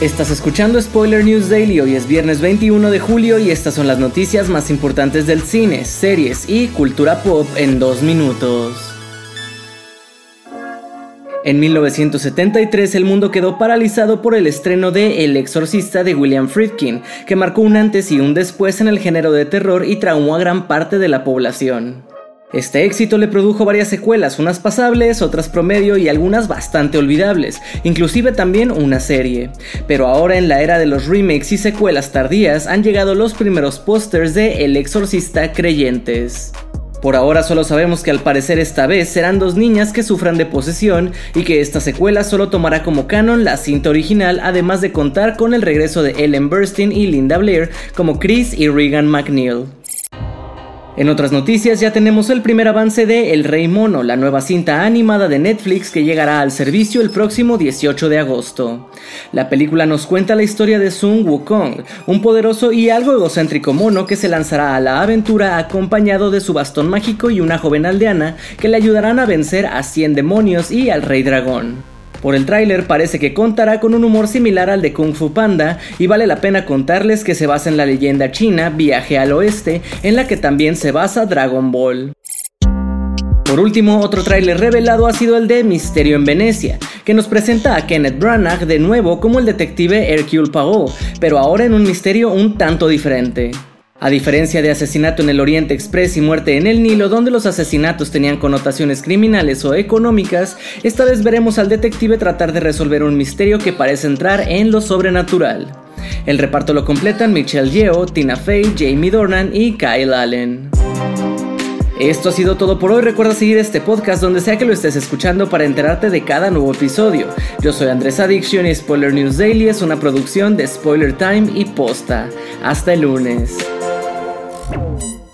Estás escuchando Spoiler News Daily, hoy es viernes 21 de julio y estas son las noticias más importantes del cine, series y cultura pop en dos minutos. En 1973 el mundo quedó paralizado por el estreno de El Exorcista de William Friedkin, que marcó un antes y un después en el género de terror y traumó a gran parte de la población. Este éxito le produjo varias secuelas, unas pasables, otras promedio y algunas bastante olvidables, inclusive también una serie. Pero ahora en la era de los remakes y secuelas tardías han llegado los primeros pósters de El Exorcista Creyentes. Por ahora solo sabemos que al parecer esta vez serán dos niñas que sufran de posesión y que esta secuela solo tomará como canon la cinta original además de contar con el regreso de Ellen Burstyn y Linda Blair como Chris y Regan McNeil. En otras noticias ya tenemos el primer avance de El Rey Mono, la nueva cinta animada de Netflix que llegará al servicio el próximo 18 de agosto. La película nos cuenta la historia de Sun Wukong, un poderoso y algo egocéntrico mono que se lanzará a la aventura acompañado de su bastón mágico y una joven aldeana que le ayudarán a vencer a 100 demonios y al Rey Dragón. Por el tráiler parece que contará con un humor similar al de Kung Fu Panda y vale la pena contarles que se basa en la leyenda china Viaje al Oeste, en la que también se basa Dragon Ball. Por último, otro tráiler revelado ha sido el de Misterio en Venecia, que nos presenta a Kenneth Branagh de nuevo como el detective Hercule Poirot, pero ahora en un misterio un tanto diferente. A diferencia de Asesinato en el Oriente Express y Muerte en el Nilo, donde los asesinatos tenían connotaciones criminales o económicas, esta vez veremos al detective tratar de resolver un misterio que parece entrar en lo sobrenatural. El reparto lo completan Michelle Yeoh, Tina Fey, Jamie Dornan y Kyle Allen. Esto ha sido todo por hoy. Recuerda seguir este podcast donde sea que lo estés escuchando para enterarte de cada nuevo episodio. Yo soy Andrés Addiction y Spoiler News Daily es una producción de Spoiler Time y Posta. Hasta el lunes. Thank you.